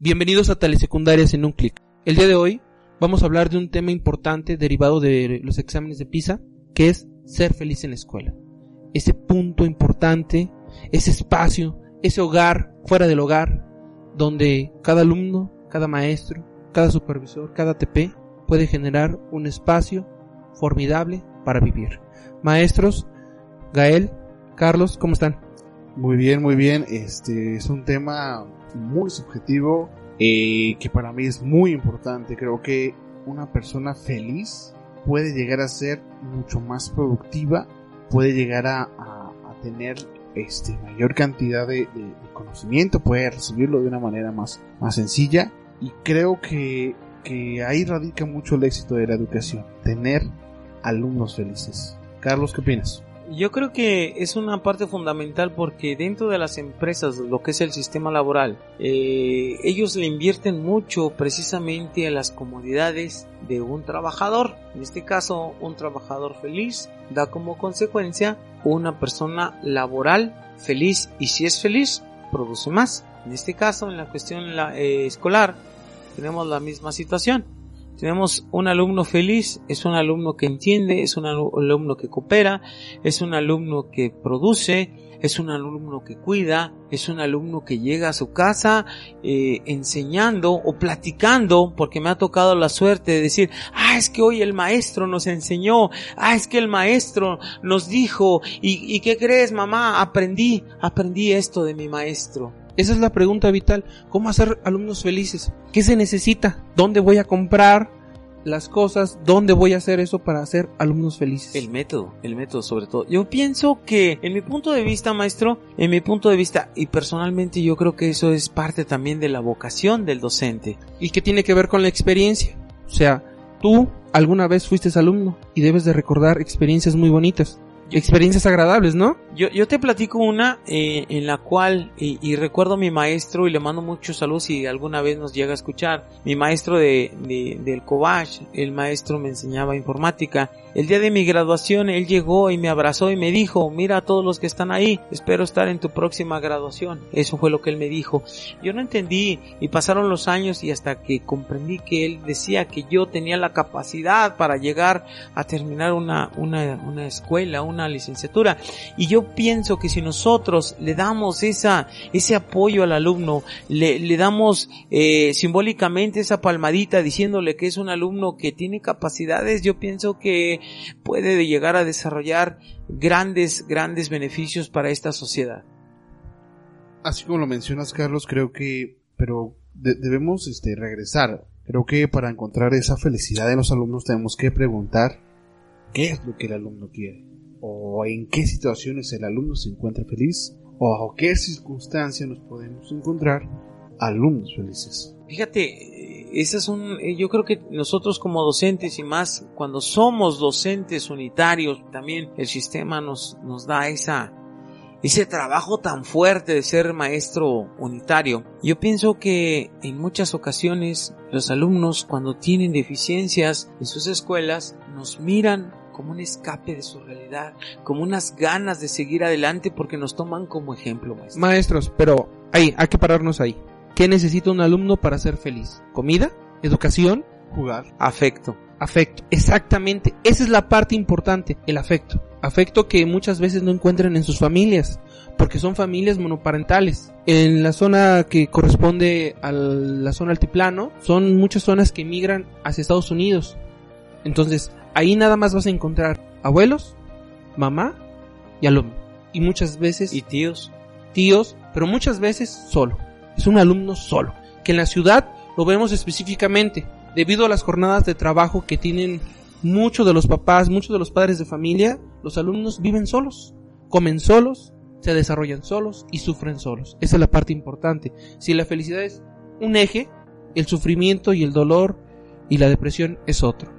Bienvenidos a Telesecundarias en un clic. El día de hoy vamos a hablar de un tema importante derivado de los exámenes de PISA, que es ser feliz en la escuela. Ese punto importante, ese espacio, ese hogar fuera del hogar, donde cada alumno, cada maestro, cada supervisor, cada TP puede generar un espacio formidable para vivir. Maestros, Gael, Carlos, ¿cómo están? Muy bien, muy bien. Este es un tema muy subjetivo eh, que para mí es muy importante. Creo que una persona feliz puede llegar a ser mucho más productiva, puede llegar a, a, tener este, mayor cantidad de, conocimiento, puede recibirlo de una manera más, más sencilla y creo que, que ahí radica mucho el éxito de la educación, tener alumnos felices. Carlos, ¿qué opinas? Yo creo que es una parte fundamental porque dentro de las empresas, lo que es el sistema laboral, eh, ellos le invierten mucho precisamente a las comodidades de un trabajador. En este caso, un trabajador feliz da como consecuencia una persona laboral feliz y si es feliz, produce más. En este caso, en la cuestión eh, escolar, tenemos la misma situación tenemos un alumno feliz, es un alumno que entiende, es un alumno que coopera, es un alumno que produce, es un alumno que cuida, es un alumno que llega a su casa eh, enseñando o platicando, porque me ha tocado la suerte de decir, ah, es que hoy el maestro nos enseñó, ah, es que el maestro nos dijo, ¿y, y qué crees, mamá? Aprendí, aprendí esto de mi maestro. Esa es la pregunta vital. ¿Cómo hacer alumnos felices? ¿Qué se necesita? ¿Dónde voy a comprar las cosas? ¿Dónde voy a hacer eso para hacer alumnos felices? El método, el método sobre todo. Yo pienso que, en mi punto de vista, maestro, en mi punto de vista, y personalmente yo creo que eso es parte también de la vocación del docente. ¿Y qué tiene que ver con la experiencia? O sea, tú alguna vez fuiste alumno y debes de recordar experiencias muy bonitas experiencias agradables, ¿no? Yo, yo te platico una eh, en la cual, y, y, recuerdo a mi maestro y le mando muchos saludos si alguna vez nos llega a escuchar, mi maestro de, de del Cobach, el maestro me enseñaba informática, el día de mi graduación él llegó y me abrazó y me dijo, mira a todos los que están ahí, espero estar en tu próxima graduación. Eso fue lo que él me dijo. Yo no entendí y pasaron los años y hasta que comprendí que él decía que yo tenía la capacidad para llegar a terminar una, una, una escuela, una licenciatura. Y yo pienso que si nosotros le damos esa, ese apoyo al alumno, le, le damos eh, simbólicamente esa palmadita diciéndole que es un alumno que tiene capacidades, yo pienso que puede llegar a desarrollar grandes, grandes beneficios para esta sociedad. Así como lo mencionas, Carlos, creo que, pero de debemos este, regresar. Creo que para encontrar esa felicidad en los alumnos tenemos que preguntar qué es lo que el alumno quiere, o en qué situaciones el alumno se encuentra feliz, o bajo qué circunstancias nos podemos encontrar alumnos felices. Fíjate, esas son, yo creo que nosotros como docentes y más cuando somos docentes unitarios, también el sistema nos, nos da esa, ese trabajo tan fuerte de ser maestro unitario. Yo pienso que en muchas ocasiones los alumnos cuando tienen deficiencias en sus escuelas nos miran como un escape de su realidad, como unas ganas de seguir adelante porque nos toman como ejemplo. Maestro. Maestros, pero ahí, hay que pararnos ahí. ¿Qué necesita un alumno para ser feliz? ¿Comida? ¿Educación? Jugar. Afecto. Afecto. Exactamente. Esa es la parte importante, el afecto. Afecto que muchas veces no encuentran en sus familias, porque son familias monoparentales. En la zona que corresponde a la zona altiplano, son muchas zonas que migran hacia Estados Unidos. Entonces, ahí nada más vas a encontrar abuelos, mamá y alumno. Y muchas veces... Y tíos. Tíos, pero muchas veces solo es un alumno solo, que en la ciudad lo vemos específicamente debido a las jornadas de trabajo que tienen muchos de los papás, muchos de los padres de familia, los alumnos viven solos, comen solos, se desarrollan solos y sufren solos. Esa es la parte importante. Si la felicidad es un eje, el sufrimiento y el dolor y la depresión es otro.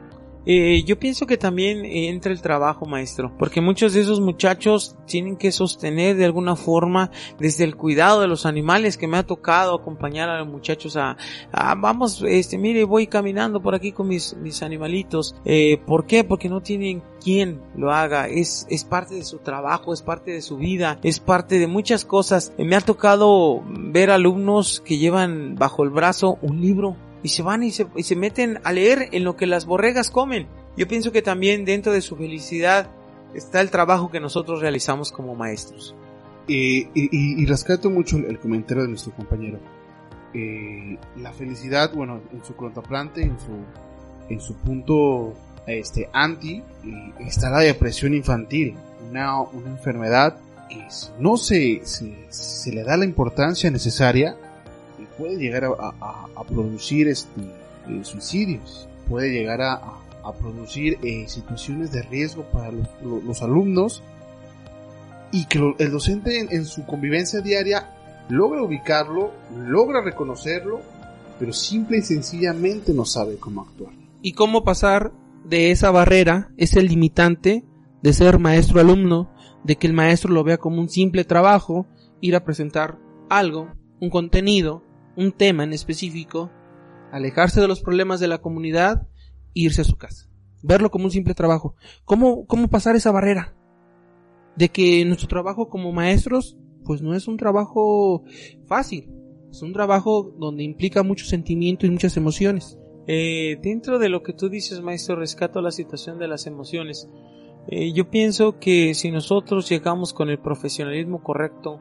Eh, yo pienso que también entra el trabajo, maestro, porque muchos de esos muchachos tienen que sostener de alguna forma desde el cuidado de los animales que me ha tocado acompañar a los muchachos a, vamos, este, mire, voy caminando por aquí con mis, mis animalitos. Eh, ¿Por qué? Porque no tienen quien lo haga. Es, es parte de su trabajo, es parte de su vida, es parte de muchas cosas. Me ha tocado ver alumnos que llevan bajo el brazo un libro y se van y se, y se meten a leer en lo que las borregas comen. Yo pienso que también dentro de su felicidad está el trabajo que nosotros realizamos como maestros. y, y, rescato mucho el, comentario de nuestro compañero. Eh, la felicidad, bueno, en su contraplante, en su, en su punto este, anti, eh, está la depresión infantil, una, una enfermedad que no se, se, se le da la importancia necesaria, puede llegar a, producir este, eh, suicidios, puede llegar a, producir eh, situaciones de riesgo para los, alumnos y que el docente en, su convivencia diaria logra ubicarlo, logra reconocerlo, pero simple y sencillamente no sabe cómo actuar. Y cómo pasar de esa barrera, ese limitante de ser maestro-alumno, de que el maestro lo vea como un simple trabajo, ir a presentar algo, un contenido, un tema en específico, alejarse de los problemas de la comunidad e irse a su casa. Verlo como un simple trabajo. ¿Cómo, cómo pasar esa barrera? De que nuestro trabajo como maestros, pues no es un trabajo fácil. Es un trabajo donde implica mucho sentimiento y muchas emociones. Eh, dentro de lo que tú dices, maestro, rescato la situación de las emociones. Eh, yo pienso que si nosotros llegamos con el profesionalismo correcto,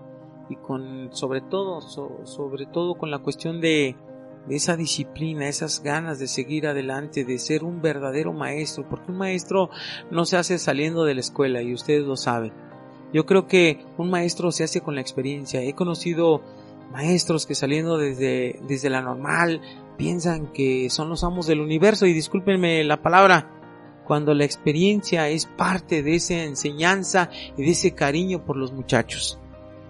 y con sobre todo sobre todo con la cuestión de, de, esa disciplina, esas ganas de seguir adelante, de ser un verdadero maestro, porque un maestro no se hace saliendo de la escuela y ustedes lo saben. Yo creo que un maestro se hace con la experiencia. He conocido maestros que saliendo desde, desde la normal piensan que son los amos del universo y discúlpenme la palabra, cuando la experiencia es parte de esa enseñanza y de ese cariño por los muchachos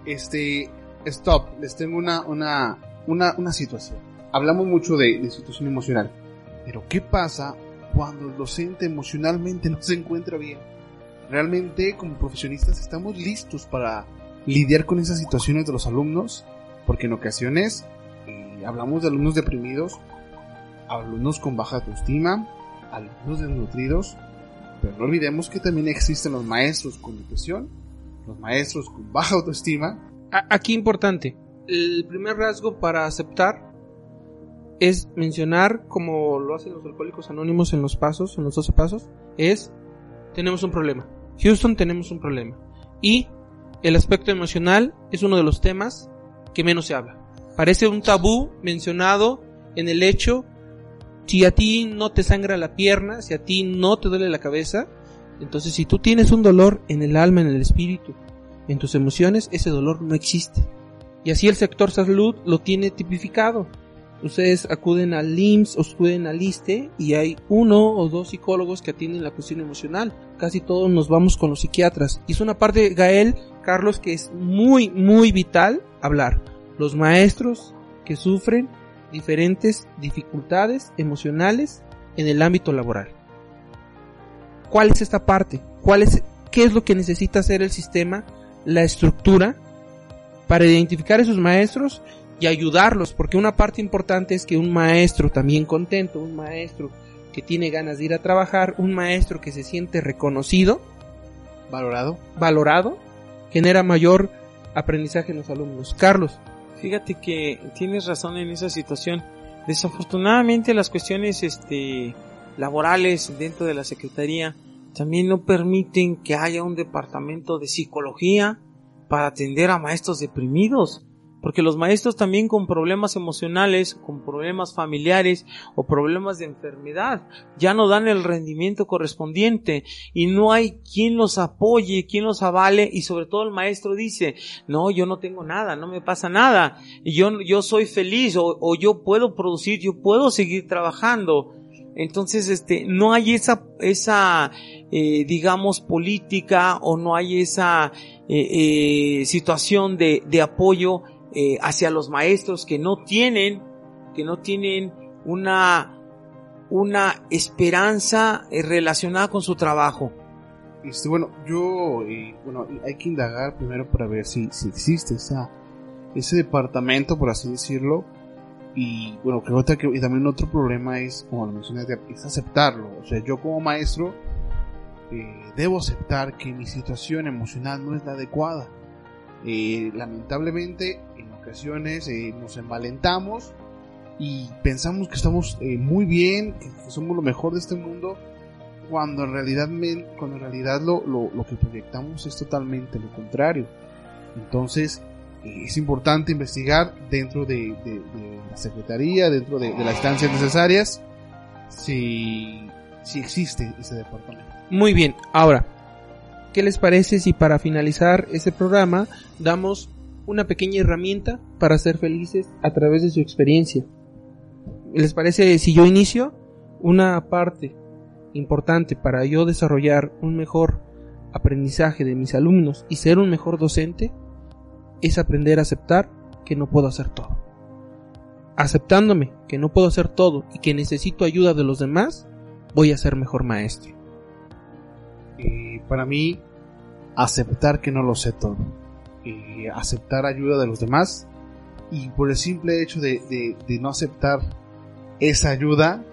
este, stop, les tengo una, una, una, una situación. Hablamos mucho de, de situación emocional, pero ¿qué pasa cuando el docente emocionalmente no se encuentra bien? Realmente como profesionistas estamos listos para lidiar con esas situaciones de los alumnos, porque en ocasiones eh, hablamos de alumnos deprimidos, alumnos con baja autoestima, alumnos desnutridos, pero no olvidemos que también existen los maestros con depresión los maestros con baja autoestima. Aquí importante, el primer rasgo para aceptar es mencionar, como lo hacen los alcohólicos anónimos en los pasos, en los 12 pasos, es tenemos un problema. Houston tenemos un problema. Y el aspecto emocional es uno de los temas que menos se habla. Parece un tabú mencionado en el hecho, si a ti no te sangra la pierna, si a ti no te duele la cabeza, entonces, si tú tienes un dolor en el alma, en el espíritu, en tus emociones, ese dolor no existe. Y así el sector salud lo tiene tipificado. Ustedes acuden al IMSS o acuden al ISTE y hay uno o dos psicólogos que atienden la cuestión emocional. Casi todos nos vamos con los psiquiatras. Y es una parte, Gael, Carlos, que es muy, muy vital hablar. Los maestros que sufren diferentes dificultades emocionales en el ámbito laboral cuál es esta parte, cuál es, qué es lo que necesita hacer el sistema, la estructura, para identificar a esos maestros y ayudarlos, porque una parte importante es que un maestro también contento, un maestro que tiene ganas de ir a trabajar, un maestro que se siente reconocido, valorado, valorado, genera mayor aprendizaje en los alumnos. Carlos. Fíjate que tienes razón en esa situación. Desafortunadamente las cuestiones este laborales dentro de la Secretaría también no permiten que haya un departamento de psicología para atender a maestros deprimidos. Porque los maestros también con problemas emocionales, con problemas familiares o problemas de enfermedad ya no dan el rendimiento correspondiente y no hay quien los apoye, quien los avale y sobre todo el maestro dice, no, yo no tengo nada, no me pasa nada, yo, yo soy feliz o, o yo puedo producir, yo puedo seguir trabajando entonces, este, no hay esa, esa, eh, digamos, política o no hay esa eh, eh, situación de, de apoyo hacia los maestros que no tienen que no tienen una, una esperanza eh, relacionada con su trabajo. Este, bueno, yo, eh, bueno, hay que indagar primero para ver si, si existe esa, ese departamento, por así decirlo. Y bueno, creo que y también otro problema es, como lo mencioné, es aceptarlo. O sea, yo como maestro eh, debo aceptar que mi situación emocional no es la adecuada. Eh, lamentablemente, en ocasiones eh, nos envalentamos y pensamos que estamos muy bien, que, somos lo mejor de este mundo, cuando en realidad, cuando en realidad lo, lo, lo que proyectamos es totalmente lo contrario. Entonces, es importante investigar dentro de, la Secretaría, dentro de, las instancias necesarias, si, si existe ese departamento. Muy bien, ahora, ¿qué les parece si para finalizar ese programa damos una pequeña herramienta para ser felices a través de su experiencia? ¿Les parece si yo inicio? Una parte importante para yo desarrollar un mejor aprendizaje de mis alumnos y ser un mejor docente es aprender a aceptar que no puedo hacer todo. Aceptándome que no puedo hacer todo y que necesito ayuda de los demás, voy a ser mejor maestro. Y para mí, aceptar que no lo sé todo. Y aceptar ayuda de los demás. Y por el simple hecho de, no aceptar esa ayuda,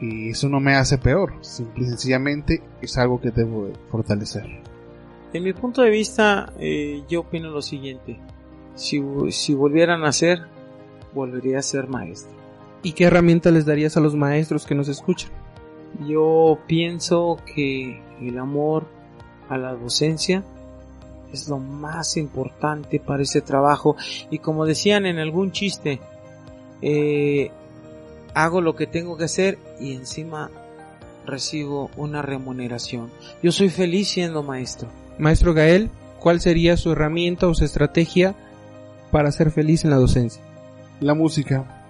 eso no me hace peor. Simple y sencillamente es algo que debo fortalecer. En mi punto de vista, eh, yo opino lo siguiente. Si, si volviera a nacer, volvería a ser maestro. ¿Y qué herramienta les darías a los maestros que nos escuchan? Yo pienso que el amor a la docencia es lo más importante para ese trabajo. Y como decían en algún chiste, eh, hago lo que tengo que hacer y encima recibo una remuneración. Yo soy feliz siendo maestro. Maestro Gael, ¿cuál sería su herramienta o su estrategia para ser feliz en la docencia? La música.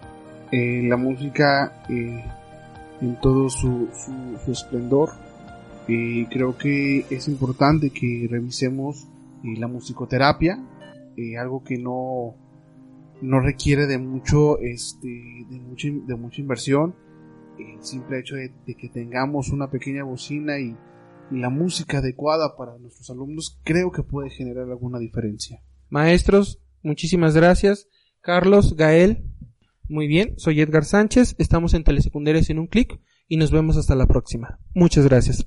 Eh, la música eh, en todo su, su, esplendor. Eh, creo que es importante que revisemos la musicoterapia, algo que no, no requiere de mucho, este, de mucha, de mucha inversión. El simple hecho de que tengamos una pequeña bocina y la música adecuada para nuestros alumnos creo que puede generar alguna diferencia. Maestros, muchísimas gracias. Carlos, Gael, muy bien, soy Edgar Sánchez, estamos en Telesecundarias en un clic y nos vemos hasta la próxima. Muchas gracias.